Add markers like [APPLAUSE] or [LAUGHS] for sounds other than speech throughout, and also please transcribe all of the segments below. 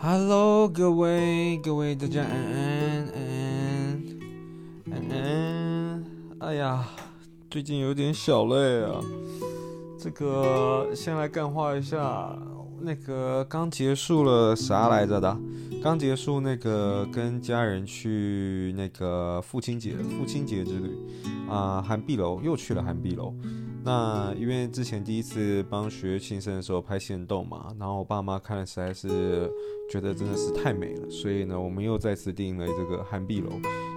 Hello，各位各位大家安安安安安。哎呀，最近有点小累啊。这个先来干话一下，那个刚结束了啥来着的？刚结束那个跟家人去那个父亲节父亲节之旅啊，涵碧楼又去了涵碧楼。那因为之前第一次帮学庆生的时候拍仙洞嘛，然后我爸妈看了实在是觉得真的是太美了，所以呢，我们又再次订了这个涵碧楼。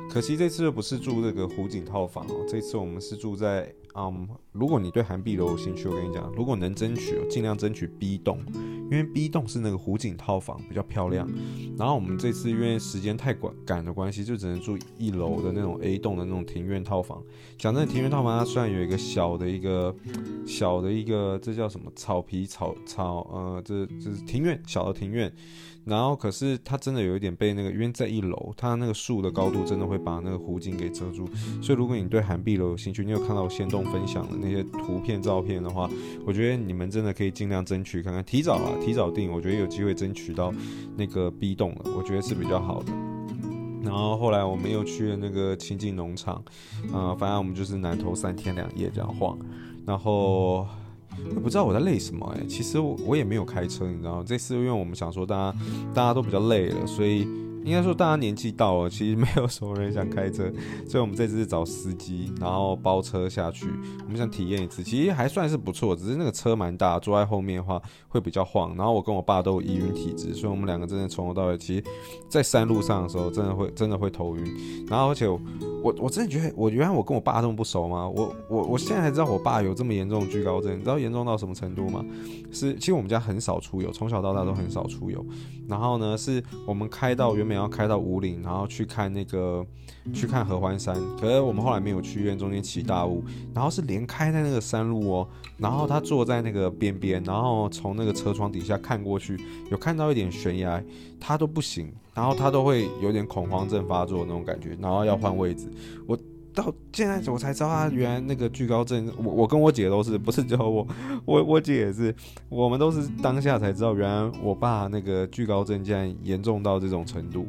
可惜这次又不是住这个湖景套房哦，这次我们是住在嗯，如果你对涵碧楼有兴趣，我跟你讲，如果能争取，尽量争取 B 栋。因为 B 栋是那个湖景套房，比较漂亮。然后我们这次因为时间太赶赶的关系，就只能住一楼的那种 A 栋的那种庭院套房。讲真的，庭院套房它虽然有一个小的一个小的一个，这叫什么草皮草草呃，这这是庭院小的庭院。然后可是它真的有一点被那个，因为在一楼，它那个树的高度真的会把那个湖景给遮住。所以如果你对涵碧楼有兴趣，你有看到我限动分享的那些图片照片的话，我觉得你们真的可以尽量争取看看，提早啊。提早订，我觉得有机会争取到那个 B 栋了，我觉得是比较好的。然后后来我们又去了那个清境农场，啊、呃，反正我们就是南投三天两夜这样晃。然后我不知道我在累什么哎、其实我我也没有开车，你知道吗？这次因为我们想说大家大家都比较累了，所以。应该说，大家年纪到了，其实没有什么人想开车，所以我们这次是找司机，然后包车下去。我们想体验一次，其实还算是不错，只是那个车蛮大，坐在后面的话会比较晃。然后我跟我爸都有疑晕体质，所以我们两个真的从头到尾，其实，在山路上的时候，真的会真的会头晕。然后而且我我真的觉得，我原来我跟我爸这么不熟吗？我我我现在才知道我爸有这么严重的惧高症，你知道严重到什么程度吗？是其实我们家很少出游，从小到大都很少出游。然后呢，是我们开到原本然后开到五岭，然后去看那个去看合欢山，可是我们后来没有去，因为中间起大雾。然后是连开在那个山路哦，然后他坐在那个边边，然后从那个车窗底下看过去，有看到一点悬崖，他都不行，然后他都会有点恐慌症发作那种感觉，然后要换位置。我。到现在我才知道他原来那个惧高症，我我跟我姐都是，不是只有我，[LAUGHS] 我我姐也是，我们都是当下才知道，原来我爸那个惧高症竟然严重到这种程度。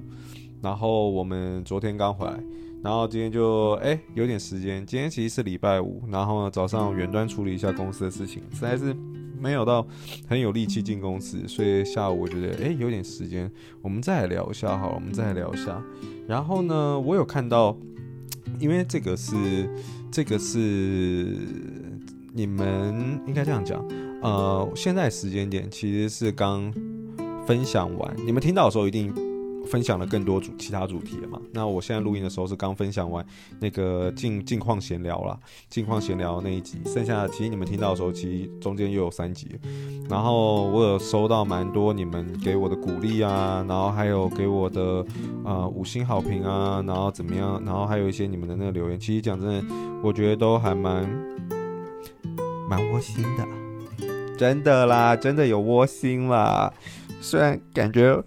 然后我们昨天刚回来，然后今天就哎、有点时间，今天其实是礼拜五，然后呢早上远端处理一下公司的事情，实在是没有到很有力气进公司，所以下午我觉得哎、有点时间，我们再来聊一下好了，我们再来聊一下。然后呢，我有看到。因为这个是，这个是你们应该这样讲，呃，现在时间点其实是刚分享完，你们听到的时候一定。分享了更多主其他主题了嘛？那我现在录音的时候是刚分享完那个近近况闲聊啦，近况闲聊那一集，剩下的其实你们听到的时候，其实中间又有三集。然后我有收到蛮多你们给我的鼓励啊，然后还有给我的、呃、五星好评啊，然后怎么样？然后还有一些你们的那个留言，其实讲真的，我觉得都还蛮蛮窝心的，真的啦，真的有窝心啦，虽然感觉。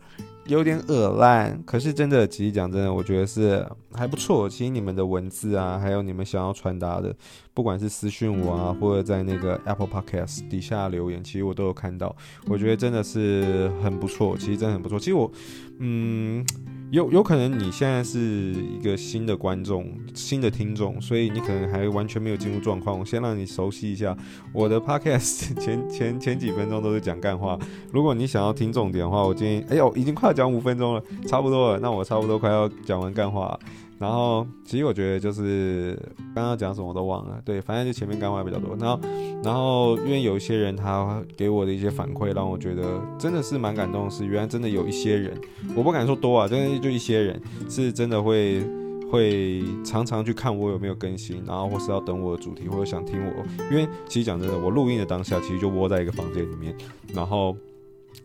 有点恶烂，可是真的，其实讲真的，我觉得是还不错。其实你们的文字啊，还有你们想要传达的，不管是私讯我啊，或者在那个 Apple Podcast 底下留言，其实我都有看到。我觉得真的是很不错，其实真的很不错。其实我，嗯。有有可能你现在是一个新的观众、新的听众，所以你可能还完全没有进入状况。我先让你熟悉一下我的 podcast，[LAUGHS] 前前前几分钟都是讲干话。如果你想要听重点的话，我建议，哎呦，已经快要讲五分钟了，差不多了，那我差不多快要讲完干话。然后，其实我觉得就是刚刚讲什么我都忘了，对，反正就前面干话比较多。然后，然后因为有一些人他给我的一些反馈，让我觉得真的是蛮感动是，原来真的有一些人，我不敢说多啊，真的就一些人是真的会会常常去看我有没有更新，然后或是要等我的主题，或者想听我。因为其实讲真的，我录音的当下其实就窝在一个房间里面，然后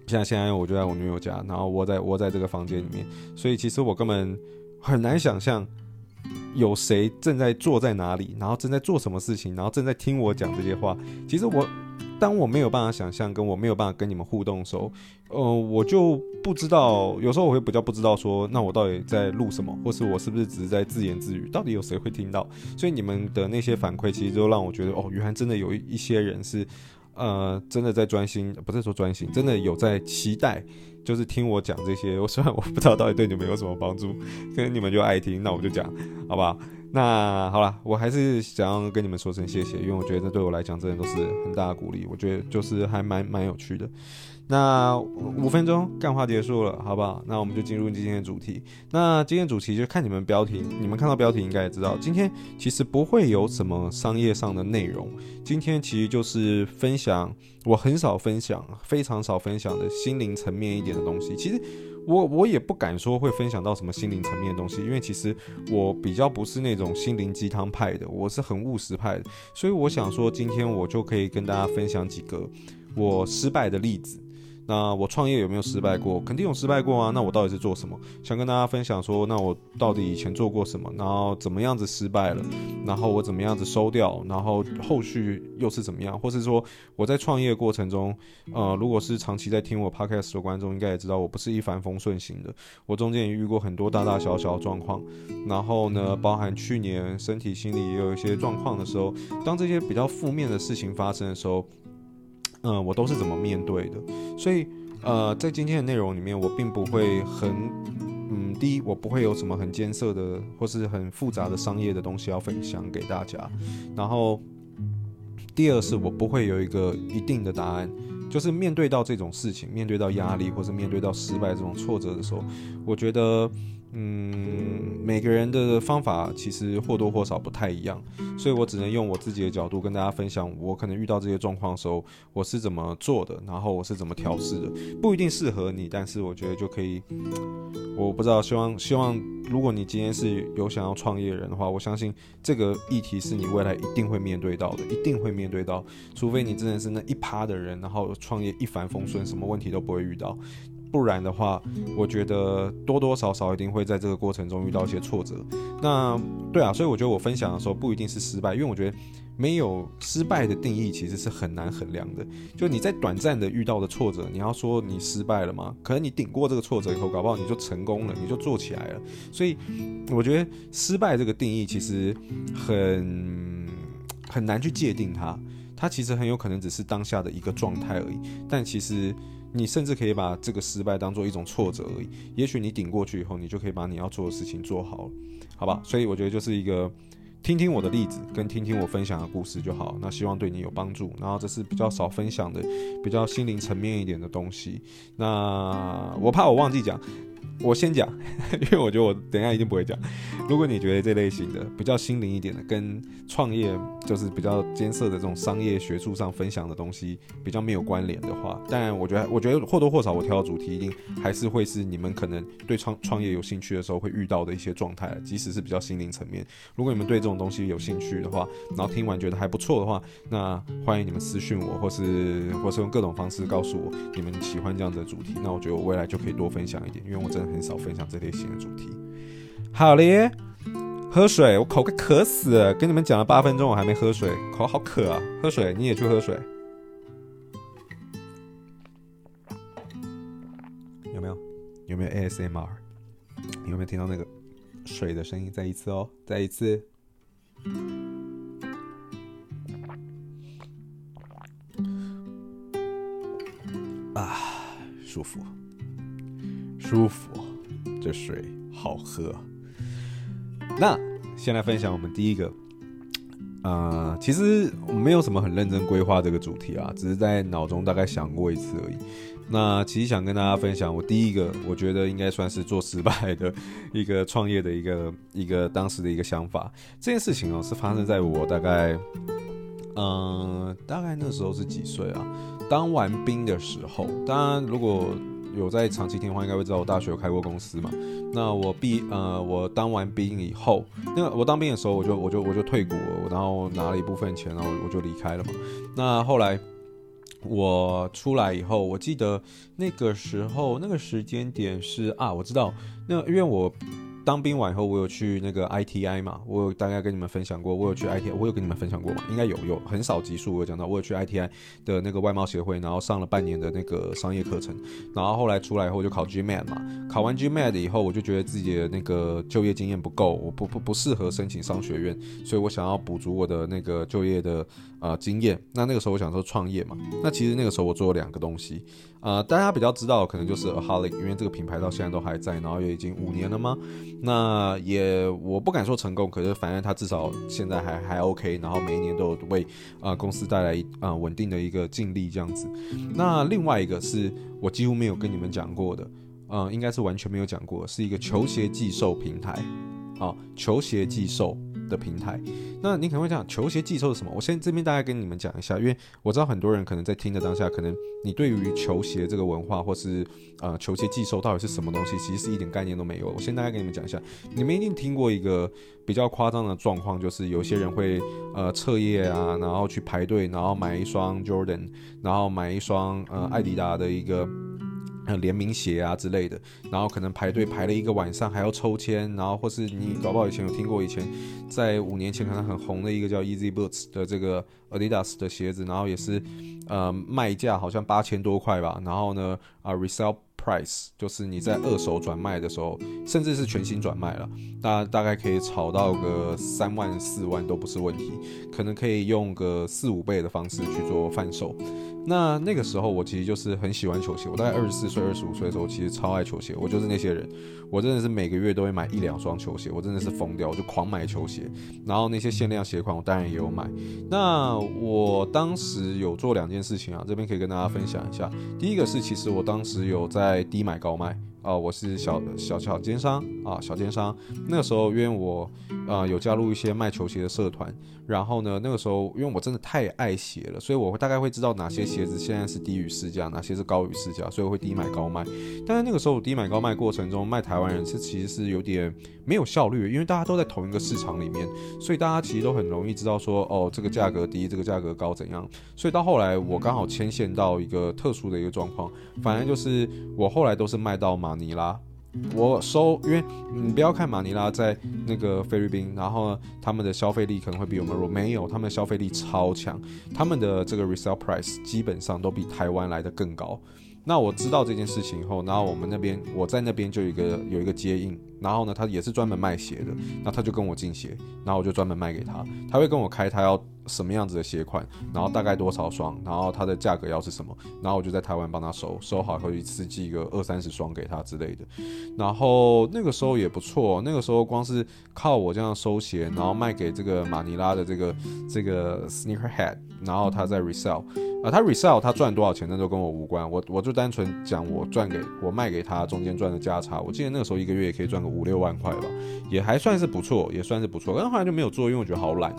像现在我就在我女友家，然后窝在窝在这个房间里面，所以其实我根本。很难想象有谁正在坐在哪里，然后正在做什么事情，然后正在听我讲这些话。其实我，当我没有办法想象，跟我没有办法跟你们互动的时候，呃，我就不知道。有时候我会比较不知道说，那我到底在录什么，或是我是不是只是在自言自语？到底有谁会听到？所以你们的那些反馈，其实都让我觉得，哦，原来真的有一些人是。呃，真的在专心，不是说专心，真的有在期待，就是听我讲这些。我 [LAUGHS] 虽然我不知道到底对你们有什么帮助，可能你们就爱听，那我就讲，好不好？那好了，我还是想要跟你们说声谢谢，因为我觉得这对我来讲真的都是很大的鼓励。我觉得就是还蛮蛮有趣的。那五分钟干话结束了，好不好？那我们就进入今天的主题。那今天主题就看你们标题，你们看到标题应该也知道，今天其实不会有什么商业上的内容。今天其实就是分享我很少分享、非常少分享的心灵层面一点的东西。其实我我也不敢说会分享到什么心灵层面的东西，因为其实我比较不是那种心灵鸡汤派的，我是很务实派的。所以我想说，今天我就可以跟大家分享几个我失败的例子。那我创业有没有失败过？肯定有失败过啊。那我到底是做什么？想跟大家分享说，那我到底以前做过什么？然后怎么样子失败了？然后我怎么样子收掉？然后后续又是怎么样？或是说我在创业过程中，呃，如果是长期在听我 podcast 的观众，应该也知道我不是一帆风顺型的。我中间也遇过很多大大小小的状况。然后呢，包含去年身体、心理也有一些状况的时候，当这些比较负面的事情发生的时候。嗯，我都是怎么面对的？所以，呃，在今天的内容里面，我并不会很，嗯，第一，我不会有什么很艰涩的或是很复杂的商业的东西要分享给大家。然后，第二是我不会有一个一定的答案，就是面对到这种事情，面对到压力或是面对到失败这种挫折的时候，我觉得。嗯，每个人的方法其实或多或少不太一样，所以我只能用我自己的角度跟大家分享，我可能遇到这些状况的时候，我是怎么做的，然后我是怎么调试的，不一定适合你，但是我觉得就可以。我不知道，希望希望，如果你今天是有想要创业的人的话，我相信这个议题是你未来一定会面对到的，一定会面对到，除非你真的是那一趴的人，然后创业一帆风顺，什么问题都不会遇到。不然的话，我觉得多多少少一定会在这个过程中遇到一些挫折。那对啊，所以我觉得我分享的时候不一定是失败，因为我觉得没有失败的定义其实是很难衡量的。就你在短暂的遇到的挫折，你要说你失败了吗？可能你顶过这个挫折以后，搞不好你就成功了，你就做起来了。所以我觉得失败这个定义其实很很难去界定它，它其实很有可能只是当下的一个状态而已。但其实。你甚至可以把这个失败当做一种挫折而已，也许你顶过去以后，你就可以把你要做的事情做好了，好吧？所以我觉得就是一个听听我的例子，跟听听我分享的故事就好。那希望对你有帮助。然后这是比较少分享的，比较心灵层面一点的东西。那我怕我忘记讲。我先讲，[LAUGHS] 因为我觉得我等一下一定不会讲。如果你觉得这类型的比较心灵一点的，跟创业就是比较艰涩的这种商业学术上分享的东西比较没有关联的话，当然我觉得，我觉得或多或少我挑的主题一定还是会是你们可能对创创业有兴趣的时候会遇到的一些状态，即使是比较心灵层面。如果你们对这种东西有兴趣的话，然后听完觉得还不错的话，那欢迎你们私讯我，或是或是用各种方式告诉我你们喜欢这样子的主题。那我觉得我未来就可以多分享一点，因为我真的。很少分享这类型的主题。好嘞，喝水，我口快渴死了。跟你们讲了八分钟，我还没喝水，口好渴啊！喝水，你也去喝水。有没有？有没有 ASMR？你有没有听到那个水的声音？再一次哦，再一次。啊，舒服。舒服，这水好喝。那先来分享我们第一个，呃，其实没有什么很认真规划这个主题啊，只是在脑中大概想过一次而已。那其实想跟大家分享，我第一个我觉得应该算是做失败的一个创业的一个一个当时的一个想法。这件事情哦，是发生在我大概，嗯、大概那时候是几岁啊？当完兵的时候。当然，如果有在长期听的话，应该会知道我大学有开过公司嘛。那我毕呃，我当完兵以后，那个我当兵的时候，我就我就我就退股，然后拿了一部分钱，然后我就离开了嘛。那后来我出来以后，我记得那个时候那个时间点是啊，我知道，那因为我当兵完以后，我有去那个 ITI 嘛，我有大概跟你们分享过，我有去 ITI，我有跟你们分享过吗？应该有，有很少集数我有讲到，我有去 ITI 的那个外贸协会，然后上了半年的那个商业课程，然后后来出来以后就考 GMAT 嘛，考完 GMAT 以后，我就觉得自己的那个就业经验不够，我不不不适合申请商学院，所以我想要补足我的那个就业的呃经验。那那个时候我想说创业嘛，那其实那个时候我做了两个东西。呃，大家比较知道可能就是 Aholic，因为这个品牌到现在都还在，然后也已经五年了嘛。那也我不敢说成功，可是反正它至少现在还还 OK，然后每一年都有为、呃、公司带来啊稳定的一个净利这样子。那另外一个是我几乎没有跟你们讲过的，呃，应该是完全没有讲过，是一个球鞋寄售平台，啊、球鞋寄售。的平台，那你可能会讲球鞋寄售是什么？我先这边大概跟你们讲一下，因为我知道很多人可能在听的当下，可能你对于球鞋这个文化，或是呃球鞋寄售到底是什么东西，其实是一点概念都没有。我先大概跟你们讲一下，你们一定听过一个比较夸张的状况，就是有些人会呃彻夜啊，然后去排队，然后买一双 Jordan，然后买一双呃艾迪达的一个。呃，联名鞋啊之类的，然后可能排队排了一个晚上，还要抽签，然后或是你搞不好以前有听过，以前在五年前可能很红的一个叫 Easy Boots 的这个 Adidas 的鞋子，然后也是呃卖价好像八千多块吧，然后呢啊 resell price 就是你在二手转卖的时候，甚至是全新转卖了，大大概可以炒到个三万四万都不是问题，可能可以用个四五倍的方式去做贩售。那那个时候我其实就是很喜欢球鞋，我大概二十四岁、二十五岁的时候，其实超爱球鞋。我就是那些人，我真的是每个月都会买一两双球鞋，我真的是疯掉，我就狂买球鞋。然后那些限量鞋款，我当然也有买。那我当时有做两件事情啊，这边可以跟大家分享一下。第一个是，其实我当时有在低买高卖。啊、我是小小小奸商啊，小奸商。那个时候，因为我呃有加入一些卖球鞋的社团，然后呢，那个时候因为我真的太爱鞋了，所以我会大概会知道哪些鞋子现在是低于市价，哪些是高于市价，所以我会低买高卖。但是那个时候低买高卖过程中，卖台湾人是其实是有点没有效率，因为大家都在同一个市场里面，所以大家其实都很容易知道说，哦，这个价格低，这个价格高怎样。所以到后来，我刚好牵线到一个特殊的一个状况，反正就是我后来都是卖到马尼拉，我收，因为你不要看马尼拉在那个菲律宾，然后呢，他们的消费力可能会比我们弱，没有，他们的消费力超强，他们的这个 resale price 基本上都比台湾来的更高。那我知道这件事情以后，然后我们那边我在那边就有一个有一个接应，然后呢，他也是专门卖鞋的，那他就跟我进鞋，然后我就专门卖给他，他会跟我开他要什么样子的鞋款，然后大概多少双，然后它的价格要是什么，然后我就在台湾帮他收，收好以后一次寄个二三十双给他之类的，然后那个时候也不错，那个时候光是靠我这样收鞋，然后卖给这个马尼拉的这个这个 sneakerhead，然后他在 resell。啊，他 resell 他赚多少钱，那都跟我无关。我我就单纯讲我赚给我卖给他中间赚的价差。我记得那个时候一个月也可以赚个五六万块吧，也还算是不错，也算是不错。但后来就没有做，因为我觉得好懒喔。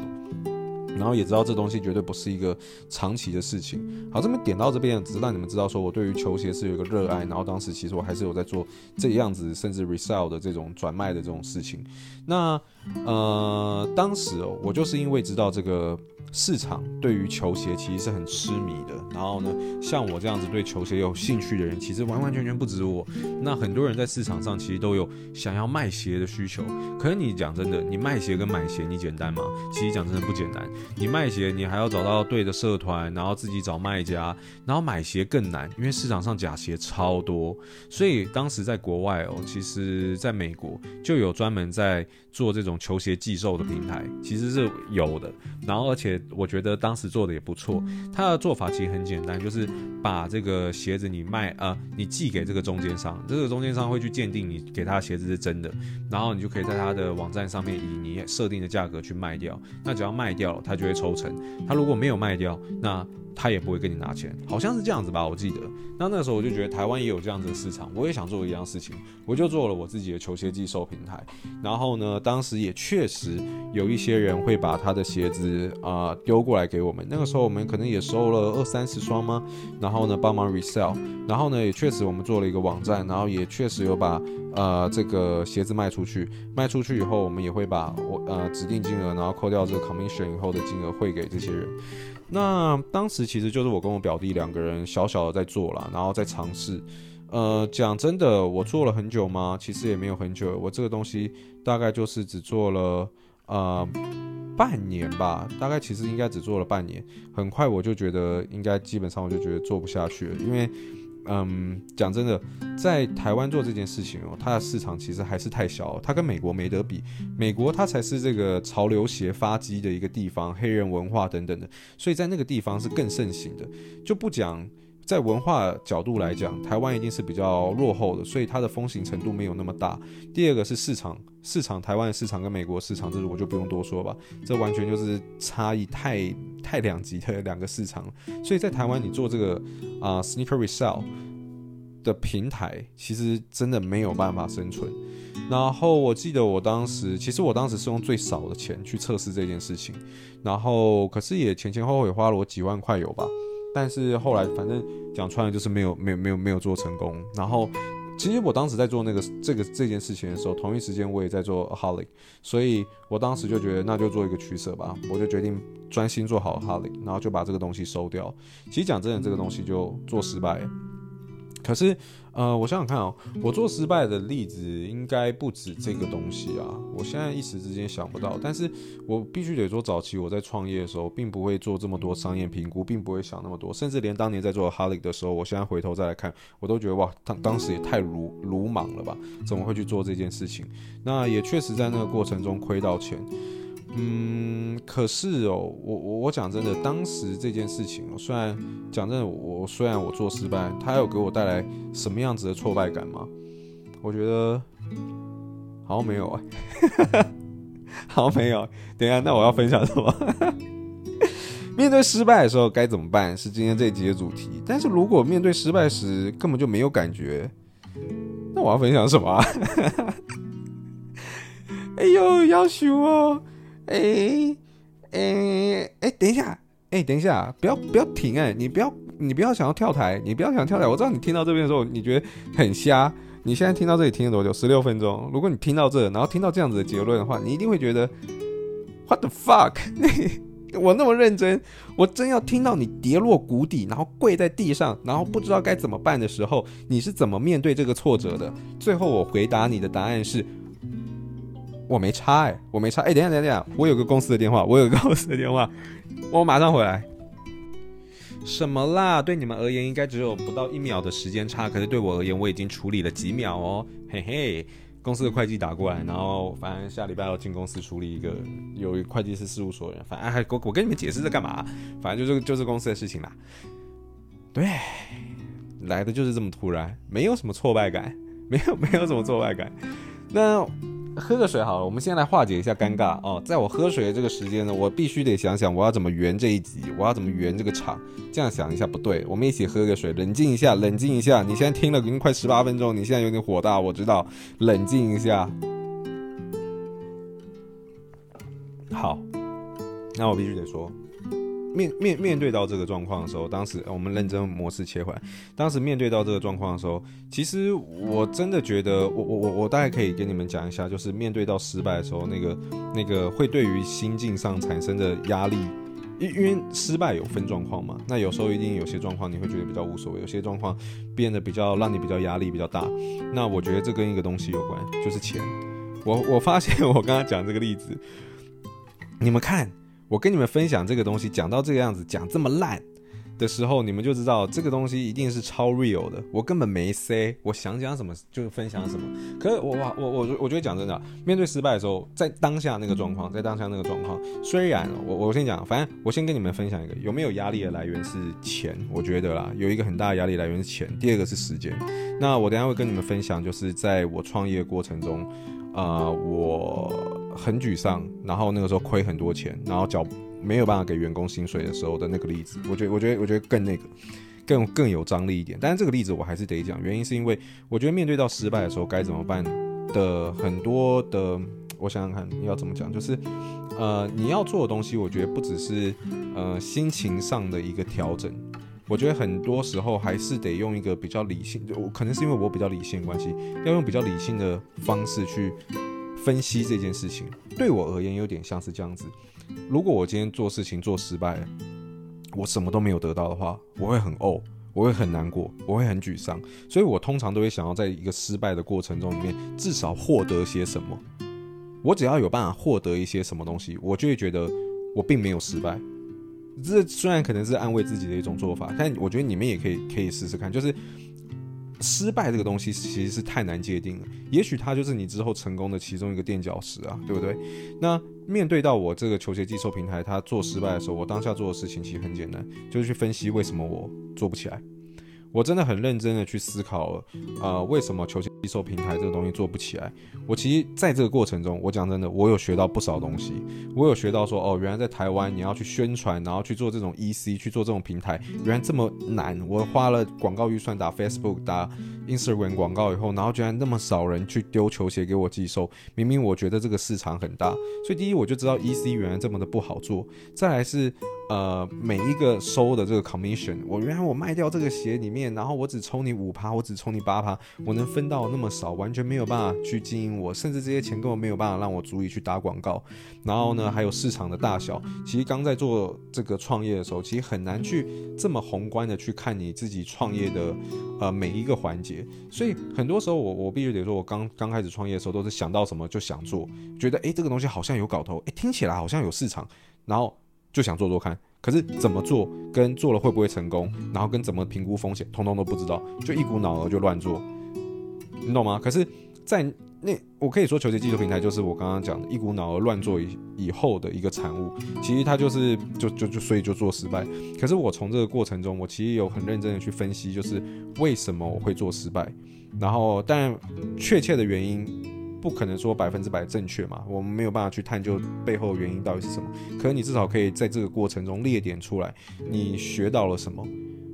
然后也知道这东西绝对不是一个长期的事情。好，这边点到这边，只是让你们知道说我对于球鞋是有一个热爱。然后当时其实我还是有在做这样子，甚至 resell 的这种转卖的这种事情。那呃，当时哦，我就是因为知道这个。市场对于球鞋其实是很痴迷的，然后呢，像我这样子对球鞋有兴趣的人，其实完完全全不止我。那很多人在市场上其实都有想要卖鞋的需求。可是你讲真的，你卖鞋跟买鞋你简单吗？其实讲真的不简单。你卖鞋你还要找到对的社团，然后自己找卖家，然后买鞋更难，因为市场上假鞋超多。所以当时在国外哦，其实在美国就有专门在做这种球鞋寄售的平台，其实是有的。然后而且。我觉得当时做的也不错，他的做法其实很简单，就是把这个鞋子你卖呃，你寄给这个中间商，这个中间商会去鉴定你给他的鞋子是真的，然后你就可以在他的网站上面以你设定的价格去卖掉。那只要卖掉，他就会抽成。他如果没有卖掉，那他也不会跟你拿钱，好像是这样子吧？我记得。那那时候我就觉得台湾也有这样子的市场，我也想做一样事情，我就做了我自己的球鞋寄售平台。然后呢，当时也确实有一些人会把他的鞋子啊丢过来给我们。那个时候我们可能也收了二三十双吗？然后呢，帮忙 resell。然后呢，也确实我们做了一个网站，然后也确实有把呃这个鞋子卖出去。卖出去以后，我们也会把我呃指定金额，然后扣掉这个 commission 以后的金额汇给这些人。那当时其实就是我跟我表弟两个人小小的在做啦，然后在尝试。呃，讲真的，我做了很久吗？其实也没有很久，我这个东西大概就是只做了呃半年吧，大概其实应该只做了半年，很快我就觉得应该基本上我就觉得做不下去了，因为。嗯，讲真的，在台湾做这件事情哦，它的市场其实还是太小，它跟美国没得比。美国它才是这个潮流鞋发迹的一个地方，黑人文化等等的，所以在那个地方是更盛行的。就不讲在文化角度来讲，台湾一定是比较落后的，所以它的风行程度没有那么大。第二个是市场，市场台湾的市场跟美国市场，这我就不用多说吧，这完全就是差异太太两极的两个市场。所以在台湾你做这个啊、sneaker resale。的平台其实真的没有办法生存。然后我记得我当时，其实我当时是用最少的钱去测试这件事情。然后可是也前前后后也花了我几万块有吧。但是后来反正讲穿了就是没有没有没有没有做成功。然后其实我当时在做那个这个这件事情的时候，同一时间我也在做 Aholic，所以我当时就觉得那就做一个取舍吧。我就决定专心做好 Aholic，然后就把这个东西收掉。其实讲真的，这个东西就做失败。可是，呃，我想想看哦，我做失败的例子应该不止这个东西啊。我现在一时之间想不到，但是我必须得说，早期我在创业的时候，并不会做这么多商业评估，并不会想那么多，甚至连当年在做 Aholic 的时候，我现在回头再来看，我都觉得哇，当当时也太鲁鲁莽了吧？怎么会去做这件事情？那也确实在那个过程中亏到钱。嗯，可是哦，我我我讲真的，当时这件事情，我虽然讲真的，我虽然我做失败，它有给我带来什么样子的挫败感吗？我觉得好像没有哎，[LAUGHS] 好像没有。等一下，那我要分享什么？[LAUGHS] 面对失败的时候该怎么办？是今天这一集的主题。但是如果面对失败时根本就没有感觉，那我要分享什么？[LAUGHS] 哎呦，要求哦。哎哎哎，等一下，哎、等一下，不要不要停，哎，你不要你不要想要跳台，你不要想跳台。我知道你听到这边的时候，你觉得很瞎。你现在听到这里听了多久？十六分钟。如果你听到这，然后听到这样子的结论的话，你一定会觉得 What the fuck？[LAUGHS] 我那么认真，我真要听到你跌落谷底，然后跪在地上，然后不知道该怎么办的时候，你是怎么面对这个挫折的？最后我回答你的答案是。我没差哎、我没差哎、等下，等下等下，我有个公司的电话，我有个公司的电话，我马上回来。什么啦？对你们而言应该只有不到一秒的时间差，可是对我而言我已经处理了几秒哦，嘿嘿。公司的会计打过来，然后反正下礼拜要进公司处理一个有一会计师事务所的人，反正还我我跟你们解释这干嘛？反正就是就是公司的事情啦。对，来的就是这么突然，没有什么挫败感，没有没有什么挫败感，那。喝个水好了，我们先来化解一下尴尬哦。在我喝水的这个时间呢，我必须得想想我要怎么圆这一集，我要怎么圆这个场。这样想一下不对，我们一起喝个水，冷静一下，冷静一下。你现在听了已经快十八分钟，你现在有点火大，我知道，冷静一下。好，那我必须得说。面面面对到这个状况的时候，当时我们认真模式切换。当时面对到这个状况的时候，其实我真的觉得，我我我我大概可以跟你们讲一下，就是面对到失败的时候，那个那个会对于心境上产生的压力，因因为失败有分状况嘛。那有时候一定有些状况你会觉得比较无所谓，有些状况变得比较让你比较压力比较大。那我觉得这跟一个东西有关，就是钱。我我发现我刚刚讲这个例子，你们看。我跟你们分享这个东西，讲到这个样子，讲这么烂的时候，你们就知道这个东西一定是超 real 的。我根本没 say，我想讲什么就分享什么。可是我我我我我觉得讲真的，面对失败的时候，在当下那个状况，在当下那个状况，虽然我我先讲，反正我先跟你们分享一个，有没有压力的来源是钱，我觉得啦，有一个很大的压力来源是钱，第二个是时间。那我等下会跟你们分享，就是在我创业过程中。啊、呃，我很沮丧，然后那个时候亏很多钱，然后缴没有办法给员工薪水的时候的那个例子，我觉得，我觉得，我觉得更那个，更更有张力一点。但是这个例子我还是得讲，原因是因为我觉得面对到失败的时候该怎么办的很多的，我想想看要怎么讲，就是呃，你要做的东西，我觉得不只是呃心情上的一个调整。我觉得很多时候还是得用一个比较理性，就可能是因为我比较理性关系，要用比较理性的方式去分析这件事情。对我而言，有点像是这样子：如果我今天做事情做失败了，我什么都没有得到的话，我会很怄，我会很难过，我会很沮丧。所以我通常都会想要在一个失败的过程中里面，至少获得些什么。我只要有办法获得一些什么东西，我就会觉得我并没有失败。这虽然可能是安慰自己的一种做法，但我觉得你们也可以可以试试看，就是。失败这个东西其实是太难界定了，也许它就是你之后成功的其中一个垫脚石啊，对不对？那面对到我这个球鞋寄售平台，它做失败的时候，我当下做的事情其实很简单，就是去分析为什么我做不起来。我真的很认真的去思考，呃，为什么球鞋寄售平台这个东西做不起来？我其实在这个过程中，我讲真的，我有学到不少东西。我有学到说，哦，原来在台湾你要去宣传，然后去做这种 EC，去做这种平台，原来这么难。我花了广告预算打 Facebook、打 Instagram 广告以后，然后居然那么少人去丢球鞋给我寄售。明明我觉得这个市场很大，所以第一我就知道 EC 原来这么的不好做。再来是。呃，每一个收的这个 commission，我原来我卖掉这个鞋里面，然后我只抽你五趴，我只抽你八趴，我能分到那么少，完全没有办法去经营我，甚至这些钱根本没有办法让我足以去打广告。然后呢，还有市场的大小，其实刚在做这个创业的时候，其实很难去这么宏观的去看你自己创业的呃每一个环节。所以很多时候我我必须得说，我刚刚开始创业的时候，都是想到什么就想做，觉得诶这个东西好像有搞头，诶听起来好像有市场，然后。就想做做看，可是怎么做，跟做了会不会成功，然后跟怎么评估风险，通通都不知道，就一股脑儿就乱做，你懂吗？可是，在那我可以说，球鞋技术平台就是我刚刚讲的一股脑儿乱做以以后的一个产物。其实它就是就就就所以就做失败。可是我从这个过程中，我其实有很认真的去分析，就是为什么我会做失败，然后但确切的原因。不可能说百分之百正确嘛，我们没有办法去探究背后的原因到底是什么。可是你至少可以在这个过程中列点出来，你学到了什么。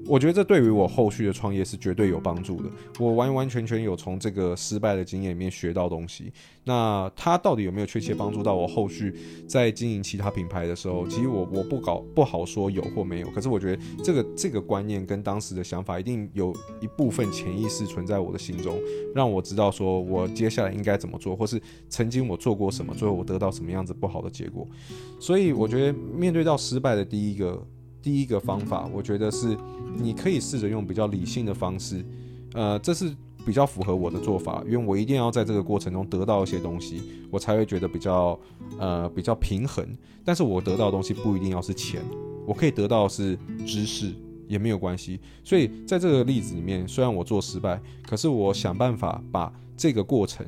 我觉得这对于我后续的创业是绝对有帮助的。我完完全全有从这个失败的经验里面学到东西。那它到底有没有确切帮助到我后续在经营其他品牌的时候？其实我我不搞不好说有或没有。可是我觉得这个这个观念跟当时的想法一定有一部分潜意识存在我的心中，让我知道说我接下来应该怎么做，或是曾经我做过什么，最后我得到什么样子不好的结果。所以我觉得面对到失败的第一个。第一个方法，我觉得是你可以试着用比较理性的方式，呃，这是比较符合我的做法，因为我一定要在这个过程中得到一些东西，我才会觉得比较呃比较平衡。但是我得到的东西不一定要是钱，我可以得到是知识也没有关系。所以在这个例子里面，虽然我做失败，可是我想办法把这个过程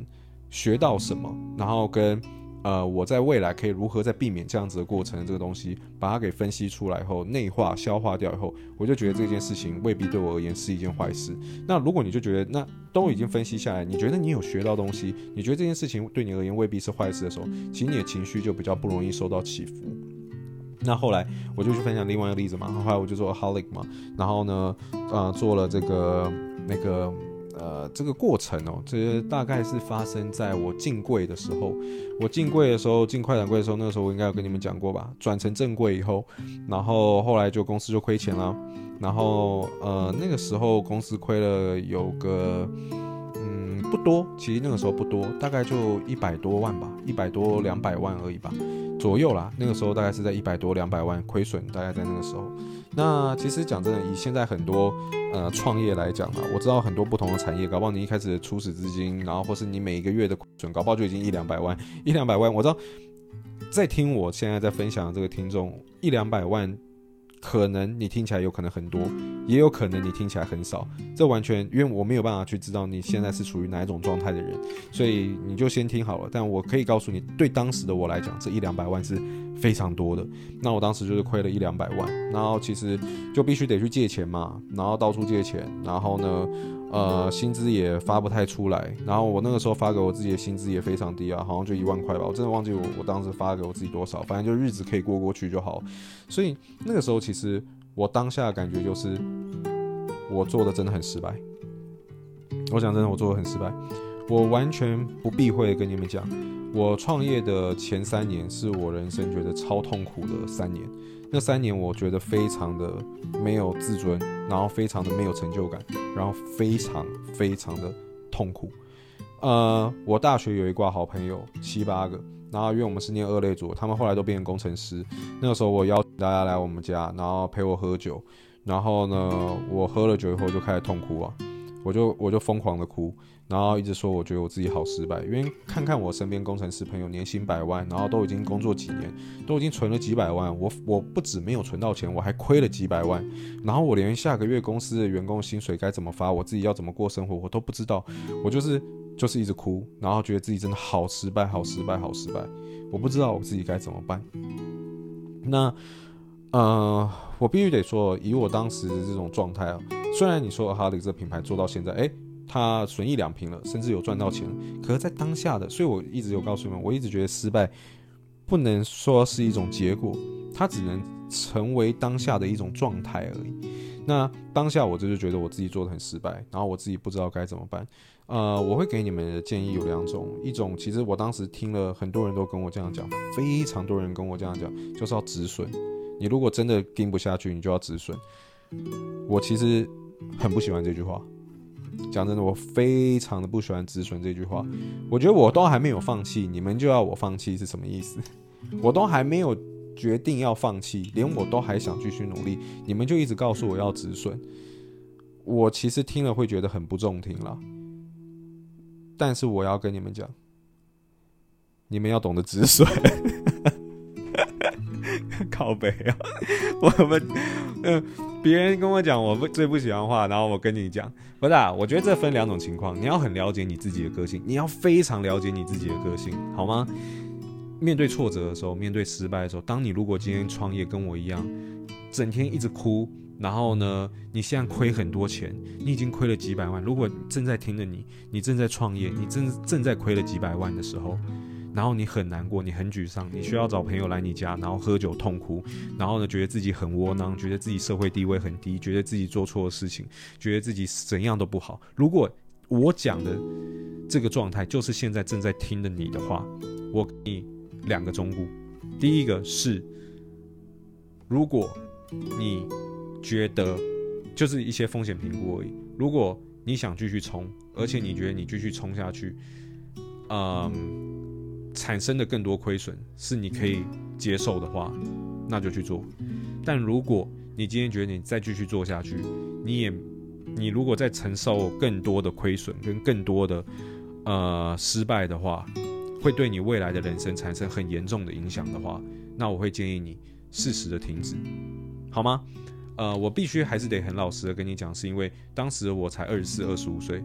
学到什么，然后跟。呃，我在未来可以如何在避免这样子的过程这个东西，把它给分析出来后，内化消化掉以后，我就觉得这件事情未必对我而言是一件坏事。那如果你就觉得那都已经分析下来，你觉得你有学到东西，你觉得这件事情对你而言未必是坏事的时候，其实你的情绪就比较不容易受到起伏。那后来我就去分享另外一个例子嘛，后来我就做 Holic 嘛，然后呢，呃，做了这个那个。呃，这个过程哦，这些大概是发生在我进柜的时候。我进柜的时候，进快闪柜的时候，那个时候我应该有跟你们讲过吧？转成正柜以后，然后后来就公司就亏钱了。然后呃，那个时候公司亏了有个嗯不多，其实那个时候不多，大概就一百多万吧，一百多两百万而已吧，左右啦。那个时候大概是在一百多两百万亏损，大概在那个时候。那其实讲真的，以现在很多呃创业来讲啊，我知道很多不同的产业，搞不好你一开始的初始资金，然后或是你每一个月的亏损，搞不好就已经一两百万，一两百万。我知道在听我现在在分享的这个听众，一两百万。可能你听起来有可能很多，也有可能你听起来很少，这完全因为我没有办法去知道你现在是处于哪一种状态的人，所以你就先听好了。但我可以告诉你，对当时的我来讲，这一两百万是非常多的。那我当时就是亏了一两百万，然后其实就必须得去借钱嘛，然后到处借钱，然后呢。呃，薪资也发不太出来，然后我那个时候发给我自己的薪资也非常低啊，好像就一万块吧，我真的忘记我我当时发给我自己多少，反正就日子可以过过去就好。所以那个时候其实我当下的感觉就是，我做的真的很失败。我讲真的，我做的很失败，我完全不避讳跟你们讲，我创业的前三年是我人生觉得超痛苦的三年。那三年我觉得非常的没有自尊，然后非常的没有成就感，然后非常非常的痛苦。呃，我大学有一挂好朋友七八个，然后因为我们是念二类组，他们后来都变成工程师。那个时候我邀请大家来我们家，然后陪我喝酒，然后呢，我喝了酒以后就开始痛哭啊，我就我就疯狂的哭，然后一直说我觉得我自己好失败，因为看看我身边工程师朋友年薪百万，然后都已经工作几年，都已经存了几百万，我我不止没有存到钱，我还亏了几百万，然后我连下个月公司的员工薪水该怎么发，我自己要怎么过生活，我都不知道，我就是就是一直哭，然后觉得自己真的好失败，好失败，好失败，我不知道我自己该怎么办，那。呃，我必须得说，以我当时这种状态啊，虽然你说 AHOLIC 这个品牌做到现在，哎，它损益两平了，甚至有赚到钱，可是，在当下的，所以我一直有告诉你们，我一直觉得失败不能说是一种结果，它只能成为当下的一种状态而已。那当下我就是觉得我自己做的很失败，然后我自己不知道该怎么办。呃，我会给你们的建议有两种，一种其实我当时听了很多人都跟我这样讲，非常多人跟我这样讲，就是要止损。你如果真的盯不下去，你就要止损。我其实很不喜欢这句话。讲真的，我非常的不喜欢止损这句话。我觉得我都还没有放弃，你们就要我放弃是什么意思？我都还没有决定要放弃，连我都还想继续努力，你们就一直告诉我要止损。我其实听了会觉得很不中听了。但是我要跟你们讲，你们要懂得止损。靠北啊！[LAUGHS] 我们嗯，别人跟我讲我不最不喜欢话，然后我跟你讲，不是啊？我觉得这分两种情况，你要很了解你自己的个性，你要非常了解你自己的个性，好吗？面对挫折的时候，面对失败的时候，当你如果今天创业跟我一样，整天一直哭，然后呢，你现在亏很多钱，你已经亏了几百万。如果正在听着你，你正在创业，你正正在亏了几百万的时候。然后你很难过，你很沮丧，你需要找朋友来你家，然后喝酒痛哭，然后呢，觉得自己很窝囊，觉得自己社会地位很低，觉得自己做错了事情，觉得自己怎样都不好。如果我讲的这个状态就是现在正在听的你的话，我给你两个忠告。第一个是，如果你觉得就是一些风险评估而已，如果你想继续冲，而且你觉得你继续冲下去，嗯。产生的更多亏损是你可以接受的话，那就去做。但如果你今天觉得你再继续做下去，你也你如果再承受更多的亏损跟更多的呃失败的话，会对你未来的人生产生很严重的影响的话，那我会建议你适时的停止，好吗？呃，我必须还是得很老实的跟你讲，是因为当时我才二十四、二十五岁，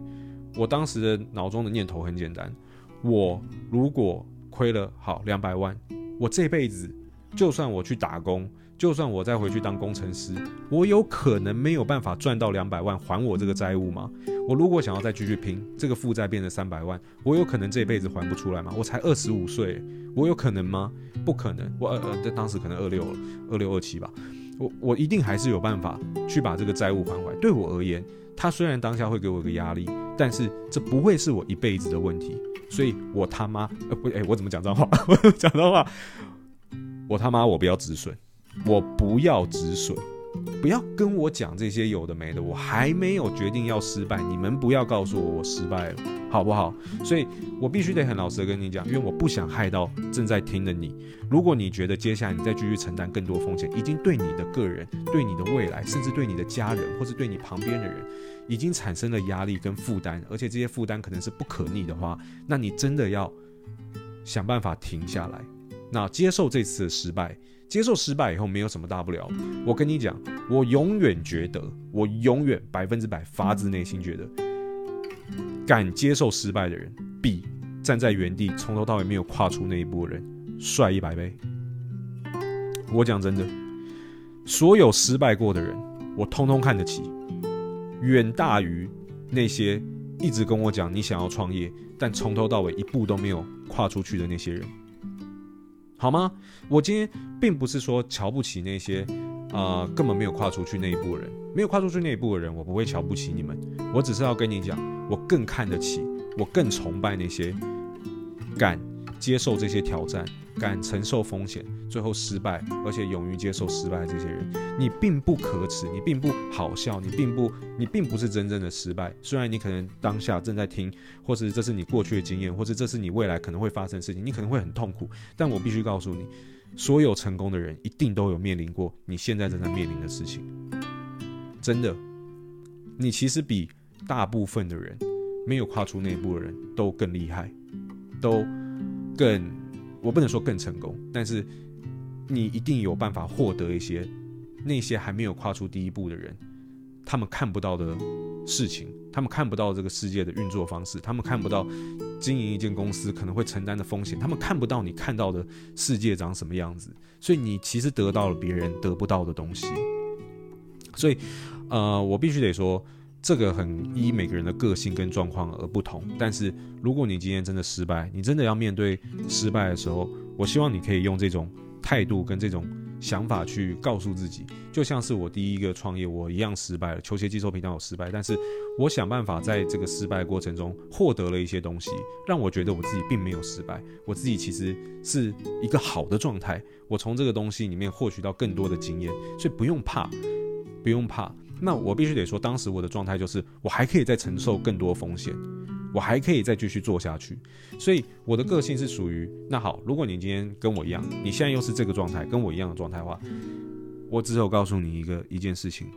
我当时的脑中的念头很简单，我如果亏了好两百万，我这辈子就算我去打工，就算我再回去当工程师，我有可能没有办法赚到两百万还我这个债务吗？我如果想要再继续拼，这个负债变成三百万，我有可能这辈子还不出来吗？我才二十五岁，我有可能吗？不可能，我呃呃，在当时可能二六二六二七吧，我我一定还是有办法去把这个债务还回。对我而言，他虽然当下会给我一个压力，但是这不会是我一辈子的问题。所以我他妈呃不哎、我怎么讲脏话？[LAUGHS] 我讲脏话，我他妈我不要止损，我不要止损，不要跟我讲这些有的没的，我还没有决定要失败，你们不要告诉我我失败了，好不好？所以我必须得很老实的跟你讲，因为我不想害到正在听的你。如果你觉得接下来你再继续承担更多风险，已经对你的个人、对你的未来，甚至对你的家人，或是对你旁边的人。已经产生了压力跟负担，而且这些负担可能是不可逆的话，那你真的要想办法停下来，那接受这次的失败，接受失败以后没有什么大不了。我跟你讲，我永远觉得，我永远百分之百发自内心觉得，敢接受失败的人，比站在原地从头到尾没有跨出那一步的人帅一百倍。我讲真的，所有失败过的人，我通通看得起。远大于那些一直跟我讲你想要创业，但从头到尾一步都没有跨出去的那些人，好吗？我今天并不是说瞧不起那些啊、根本没有跨出去那一步的人，没有跨出去那一步的人，我不会瞧不起你们。我只是要跟你讲，我更看得起，我更崇拜那些敢接受这些挑战。敢承受风险，最后失败，而且勇于接受失败的这些人，你并不可耻，你并不好笑，你并不，你并不是真正的失败。虽然你可能当下正在听，或是这是你过去的经验，或是这是你未来可能会发生的事情，你可能会很痛苦。但我必须告诉你，所有成功的人一定都有面临过你现在正在面临的事情。真的，你其实比大部分的人没有跨出那一步的人都更厉害，都更，我不能说更成功，但是你一定有办法获得一些那些还没有跨出第一步的人，他们看不到的事情，他们看不到这个世界的运作方式，他们看不到经营一间公司可能会承担的风险，他们看不到你看到的世界长什么样子，所以你其实得到了别人得不到的东西。所以，呃，我必须得说，这个很依每个人的个性跟状况而不同。但是，如果你今天真的失败，你真的要面对失败的时候，我希望你可以用这种态度跟这种。想法去告诉自己，就像是我第一个创业，我一样失败了。球鞋寄售频道有失败，但是我想办法在这个失败过程中获得了一些东西，让我觉得我自己并没有失败，我自己其实是一个好的状态。我从这个东西里面获取到更多的经验，所以不用怕，不用怕。那我必须得说，当时我的状态就是，我还可以再承受更多风险。我还可以再继续做下去，所以我的个性是属于那好。如果你今天跟我一样，你现在又是这个状态，跟我一样的状态的话，我只有告诉你一个一件事情，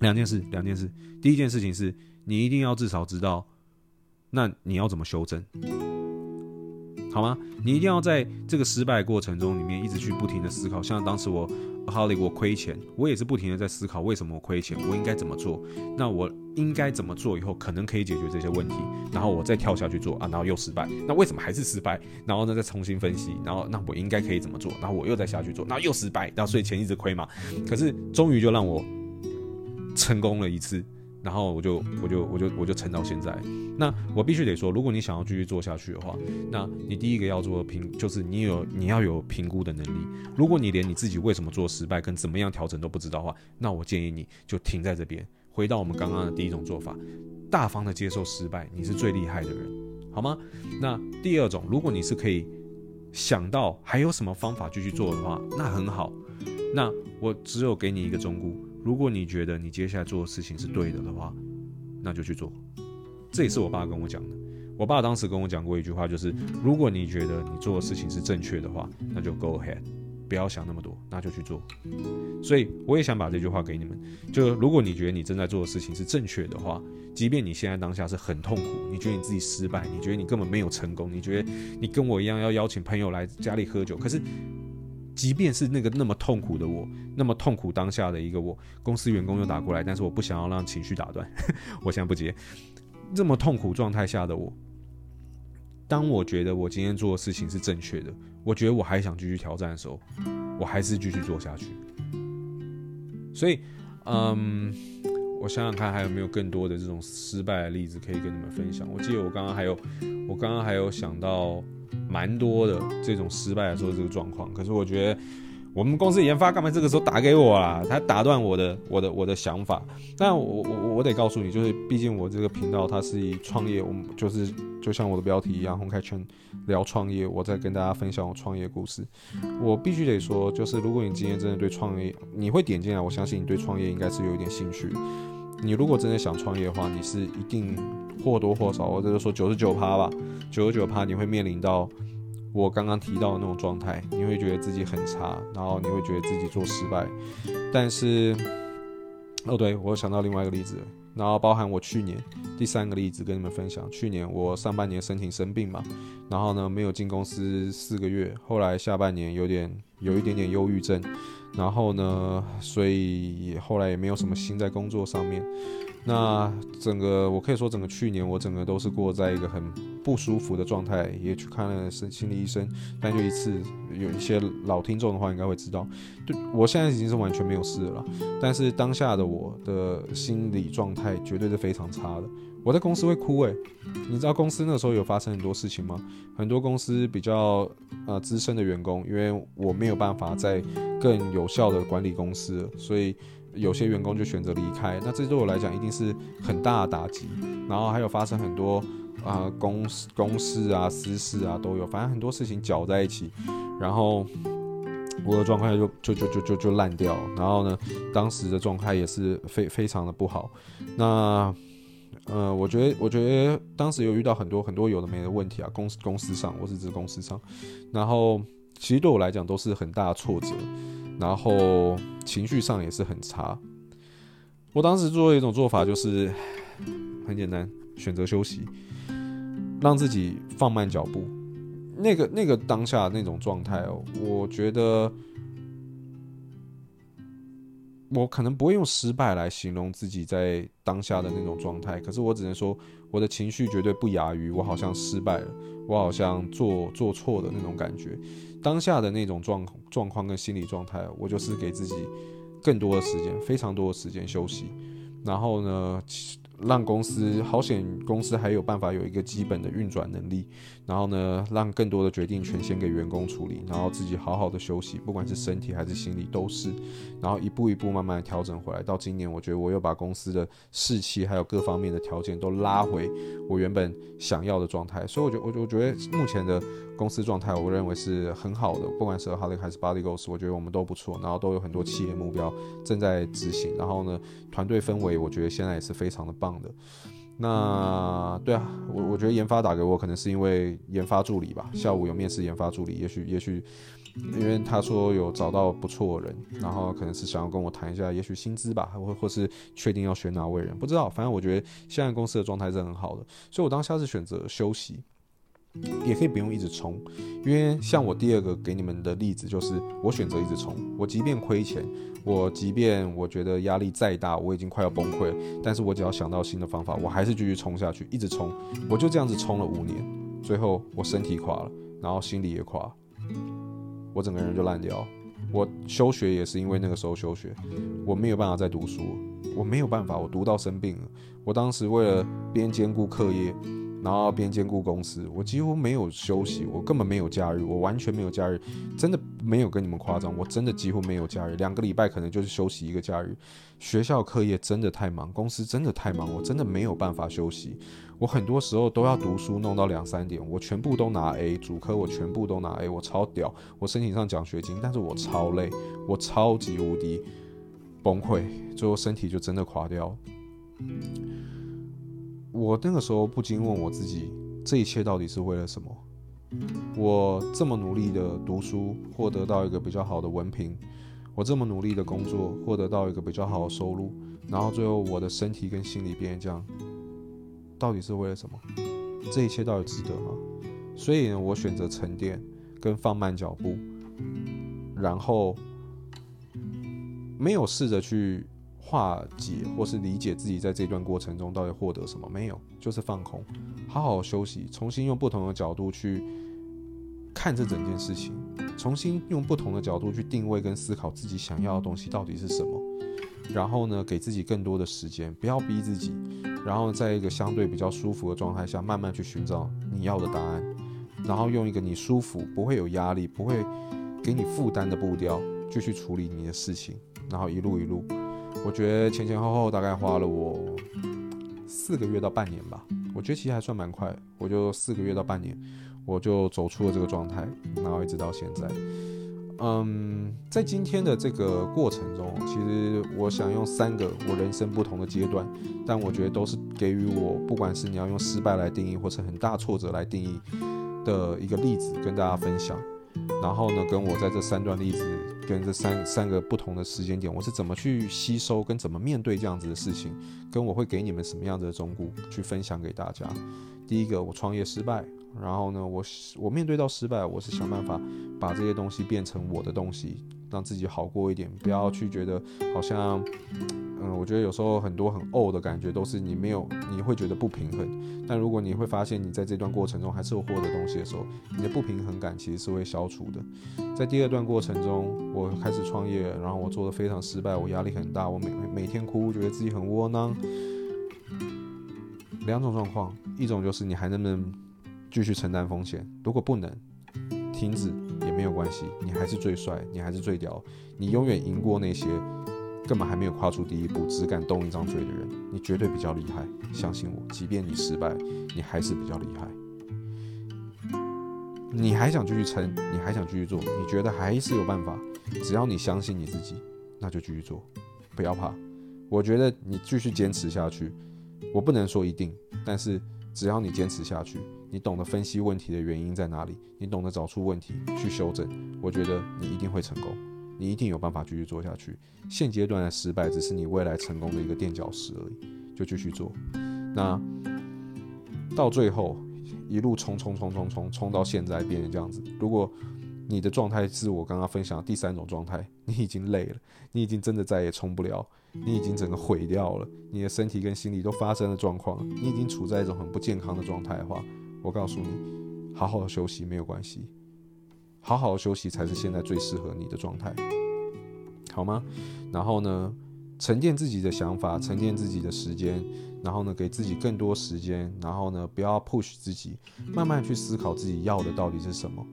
两件事，两件事。第一件事情是你一定要至少知道，那你要怎么修正，好吗？你一定要在这个失败过程中里面一直去不停的思考，像当时我。好嘞，我亏钱，我也是不停的在思考为什么我亏钱，我应该怎么做？那我应该怎么做以后可能可以解决这些问题？然后我再跳下去做啊，然后又失败，那为什么还是失败？然后呢，再重新分析，然后那我应该可以怎么做？然后我又再下去做，然后又失败，然后所以钱一直亏嘛。可是终于就让我成功了一次。然后我就我就我就我就撑到现在。那我必须得说，如果你想要继续做下去的话，那你第一个要做的评就是你有你要有评估的能力。如果你连你自己为什么做失败跟怎么样调整都不知道的话，那我建议你就停在这边，回到我们刚刚的第一种做法，大方的接受失败，你是最厉害的人，好吗？那第二种，如果你是可以想到还有什么方法继续做的话，那很好。那我只有给你一个忠告。如果你觉得你接下来做的事情是对的的话，那就去做。这也是我爸跟我讲的。我爸当时跟我讲过一句话，就是如果你觉得你做的事情是正确的话，那就 go ahead，不要想那么多，那就去做。所以我也想把这句话给你们，就如果你觉得你正在做的事情是正确的话，即便你现在当下是很痛苦，你觉得你自己失败，你觉得你根本没有成功，你觉得你跟我一样要邀请朋友来家里喝酒，可是。即便是那个那么痛苦的我，那么痛苦当下的一个我，公司员工又打过来，但是我不想要让情绪打断，[LAUGHS] 我现在不接。这么痛苦状态下的我，当我觉得我今天做的事情是正确的，我觉得我还想继续挑战的时候，我还是继续做下去。所以，嗯，我想想看还有没有更多的这种失败的例子可以跟你们分享。我记得我刚刚还有，我刚刚还有想到。蛮多的这种失败的时候这个状况，可是我觉得我们公司研发干嘛这个时候打给我啦？他打断我的我的我的想法。但我我我得告诉你，就是毕竟我这个频道它是以创业，我们就是就像我的标题一样，洪凯全聊创业，我在跟大家分享我创业故事。我必须得说，就是如果你今天真的对创业，你会点进来，我相信你对创业应该是有一点兴趣。你如果真的想创业的话，你是一定或多或少，我就是说九十九趴吧，九十九趴你会面临到我刚刚提到的那种状态，你会觉得自己很差，然后你会觉得自己做失败。但是，哦对，我想到另外一个例子，然后包含我去年第三个例子跟你们分享，去年我上半年申请生病嘛，然后呢没有进公司四个月，后来下半年有点有一点点忧郁症。然后呢，所以后来也没有什么心在工作上面。那整个我可以说，整个去年我整个都是过在一个很不舒服的状态，也去看了心心理医生。但就一次，有一些老听众的话应该会知道，对，我现在已经是完全没有事了。但是当下的我的心理状态绝对是非常差的。我在公司会哭诶，你知道公司那时候有发生很多事情吗？很多公司比较呃资深的员工，因为我没有办法再更有效的管理公司，所以有些员工就选择离开。那这对我来讲一定是很大的打击。然后还有发生很多啊、呃、公公事啊私事啊都有，反正很多事情搅在一起，然后我的状态就就就就就就烂掉。然后呢，当时的状态也是非非常的不好。那呃，我觉得，我觉得当时有遇到很多很多有的没的问题啊，公司公司上，我是指公司上，然后其实对我来讲都是很大的挫折，然后情绪上也是很差。我当时做了一种做法就是很简单，选择休息，让自己放慢脚步。那个那个当下那种状态哦，我觉得我可能不会用失败来形容自己在当下的那种状态，可是我只能说我的情绪绝对不亚于我好像失败了，我好像做做错的那种感觉。当下的那种状状况跟心理状态，我就是给自己更多的时间，非常多的时间休息，然后呢，让公司好险，公司还有办法有一个基本的运转能力，然后呢，让更多的决定权先给员工处理，然后自己好好的休息，不管是身体还是心理都是，然后一步一步慢慢调整回来。到今年，我觉得我又把公司的士气还有各方面的条件都拉回我原本想要的状态，所以我觉我我觉得目前的公司状态，我认为是很好的，不管是 Holic 还是 Body Goals，我觉得我们都不错，然后都有很多企业目标正在执行，然后呢，团队氛围我觉得现在也是非常的棒的。那对啊，我我觉得研发打给我，可能是因为研发助理吧，下午有面试研发助理，也许也许因为他说有找到不错的人，然后可能是想要跟我谈一下，也许薪资吧，或或是确定要选哪位人，不知道，反正我觉得现在公司的状态是很好的，所以我当下是选择休息。也可以不用一直冲，因为像我第二个给你们的例子就是，我选择一直冲，我即便亏钱，我即便我觉得压力再大，我已经快要崩溃，但是我只要想到新的方法，我还是继续冲下去，一直冲，我就这样子冲了五年，最后我身体垮了，然后心里也垮，我整个人就烂掉，我休学也是因为那个时候休学，我没有办法再读书，我没有办法，我读到生病了，我当时为了边兼顾课业。然后边兼顾公司，我几乎没有休息，我根本没有假日，我完全没有假日，真的没有跟你们夸张，我真的几乎没有假日，两个礼拜可能就是休息一个假日。学校课业真的太忙，公司真的太忙，我真的没有办法休息。我很多时候都要读书，弄到两三点，我全部都拿 A，主科我全部都拿 A，我超屌，我申请上奖学金，但是我超累，我超级无敌崩溃，最后身体就真的垮掉。我那个时候不禁问我自己：这一切到底是为了什么？我这么努力的读书，获得到一个比较好的文凭；我这么努力的工作，获得到一个比较好的收入，然后最后我的身体跟心理变这样，到底是为了什么？这一切到底值得吗？所以呢，我选择沉淀跟放慢脚步，然后没有试着去。化解或是理解自己在这段过程中到底获得什么没有，就是放空，好好休息，重新用不同的角度去看这整件事情，重新用不同的角度去定位跟思考自己想要的东西到底是什么，然后呢，给自己更多的时间，不要逼自己，然后在一个相对比较舒服的状态下，慢慢去寻找你要的答案，然后用一个你舒服、不会有压力、不会给你负担的步调继续处理你的事情，然后一路一路。我觉得前前后后大概花了我四个月到半年吧，我觉得其实还算蛮快，我就四个月到半年，我就走出了这个状态，然后一直到现在。嗯，在今天的这个过程中，其实我想用三个我人生不同的阶段，但我觉得都是给予我，不管是你要用失败来定义，或是很大挫折来定义的一个例子，跟大家分享。然后呢，跟我在这三段例子，跟这三三个不同的时间点，我是怎么去吸收，跟怎么面对这样子的事情，跟我会给你们什么样子的忠告去分享给大家。第一个，我创业失败，然后呢，我我面对到失败，我是想办法把这些东西变成我的东西，让自己好过一点，不要去觉得好像。嗯，我觉得有时候很多很呕的感觉都是你没有，你会觉得不平衡。但如果你会发现你在这段过程中还是有获得东西的时候，你的不平衡感其实是会消除的。在第二段过程中，我开始创业，然后我做的非常失败，我压力很大，我每每天哭，觉得自己很窝囊。两种状况，一种就是你还能不能继续承担风险，如果不能，停止也没有关系，你还是最帅，你还是最屌，你永远赢过那些。根本还没有跨出第一步，只敢动一张嘴的人，你绝对比较厉害。相信我，即便你失败，你还是比较厉害。你还想继续撑，你还想继续做，你觉得还是有办法。只要你相信你自己，那就继续做，不要怕。我觉得你继续坚持下去，我不能说一定，但是只要你坚持下去，你懂得分析问题的原因在哪里，你懂得找出问题去修正，我觉得你一定会成功。你一定有办法继续做下去。现阶段的失败只是你未来成功的一个垫脚石而已，就继续做。那到最后一路冲冲冲冲冲冲到现在变成这样子，如果你的状态是我刚刚分享的第三种状态，你已经累了，你已经真的再也冲不了，你已经整个毁掉了，你的身体跟心理都发生了状况，你已经处在一种很不健康的状态的话，我告诉你，好好的休息没有关系，好好的休息才是现在最适合你的状态，好吗？然后呢，沉淀自己的想法，沉淀自己的时间，然后呢，给自己更多时间，然后呢，不要 push 自己，慢慢去思考自己要的到底是什么。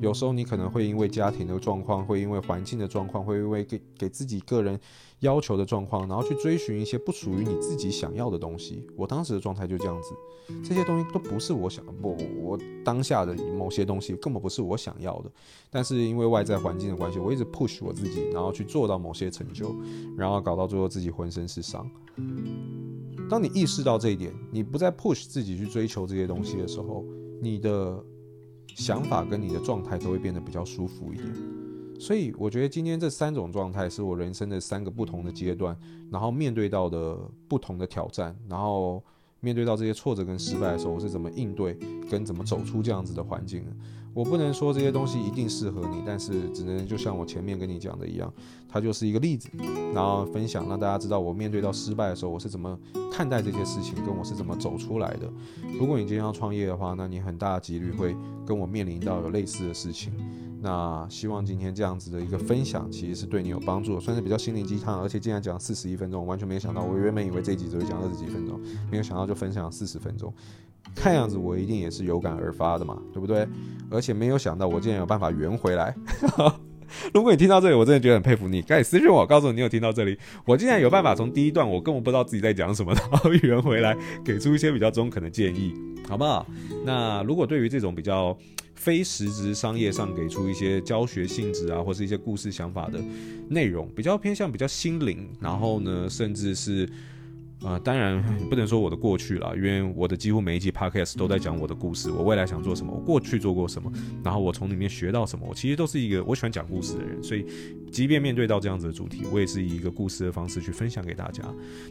有时候你可能会因为家庭的状况，会因为环境的状况，会因为给给自己个人要求的状况，然后去追寻一些不属于你自己想要的东西。我当时的状态就这样子，这些东西都不是我想不，我当下的某些东西根本不是我想要的。但是因为外在环境的关系，我一直 push 我自己，然后去做到某些成就，然后搞到最后自己浑身是伤。当你意识到这一点，你不再 push 自己去追求这些东西的时候，你的。想法跟你的状态都会变得比较舒服一点，所以我觉得今天这三种状态是我人生的三个不同的阶段，然后面对到的不同的挑战，然后面对到这些挫折跟失败的时候，我是怎么应对跟怎么走出这样子的环境。我不能说这些东西一定适合你，但是只能就像我前面跟你讲的一样，它就是一个例子，然后分享让大家知道我面对到失败的时候，我是怎么看待这些事情，跟我是怎么走出来的。如果你今天要创业的话，那你很大的几率会跟我面临到有类似的事情。那希望今天这样子的一个分享，其实是对你有帮助，算是比较心灵鸡汤，而且竟然讲四十一分钟，完全没想到，我原本以为这一集只会讲二十几分钟，没有想到就分享四十分钟。看样子我一定也是有感而发的嘛，对不对？而且没有想到我竟然有办法圆回来。[LAUGHS] 如果你听到这里，我真的觉得很佩服你。赶紧私信我，告诉我你有听到这里，我竟然有办法从第一段我根本不知道自己在讲什么，然后圆回来，给出一些比较中肯的建议，好不好？那如果对于这种比较非实质商业上给出一些教学性质啊，或是一些故事想法的内容，比较偏向比较心灵，然后呢，甚至是。啊、呃，当然不能说我的过去了，因为我的几乎每一集 podcast 都在讲我的故事，我未来想做什么，我过去做过什么，然后我从里面学到什么。我其实都是一个我喜欢讲故事的人，所以即便面对到这样子的主题，我也是以一个故事的方式去分享给大家。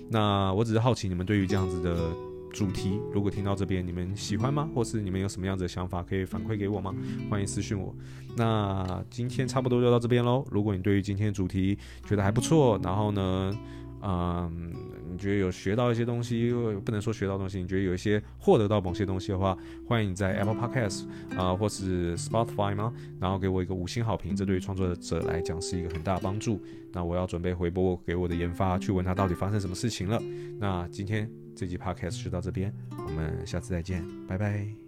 那我只是好奇你们对于这样子的主题，如果听到这边你们喜欢吗？或是你们有什么样子的想法可以反馈给我吗？欢迎私信我。那今天差不多就到这边喽。如果你对于今天的主题觉得还不错，然后呢，嗯，你觉得有学到一些东西，不能说学到东西，你觉得有一些获得到某些东西的话，欢迎你在 Apple Podcast 啊、呃，或是 Spotify 吗？然后给我一个五星好评，这对于创作者来讲是一个很大的帮助。那我要准备回拨给我的研发，去问他到底发生什么事情了。那今天这集 Podcast 就到这边，我们下次再见，拜拜。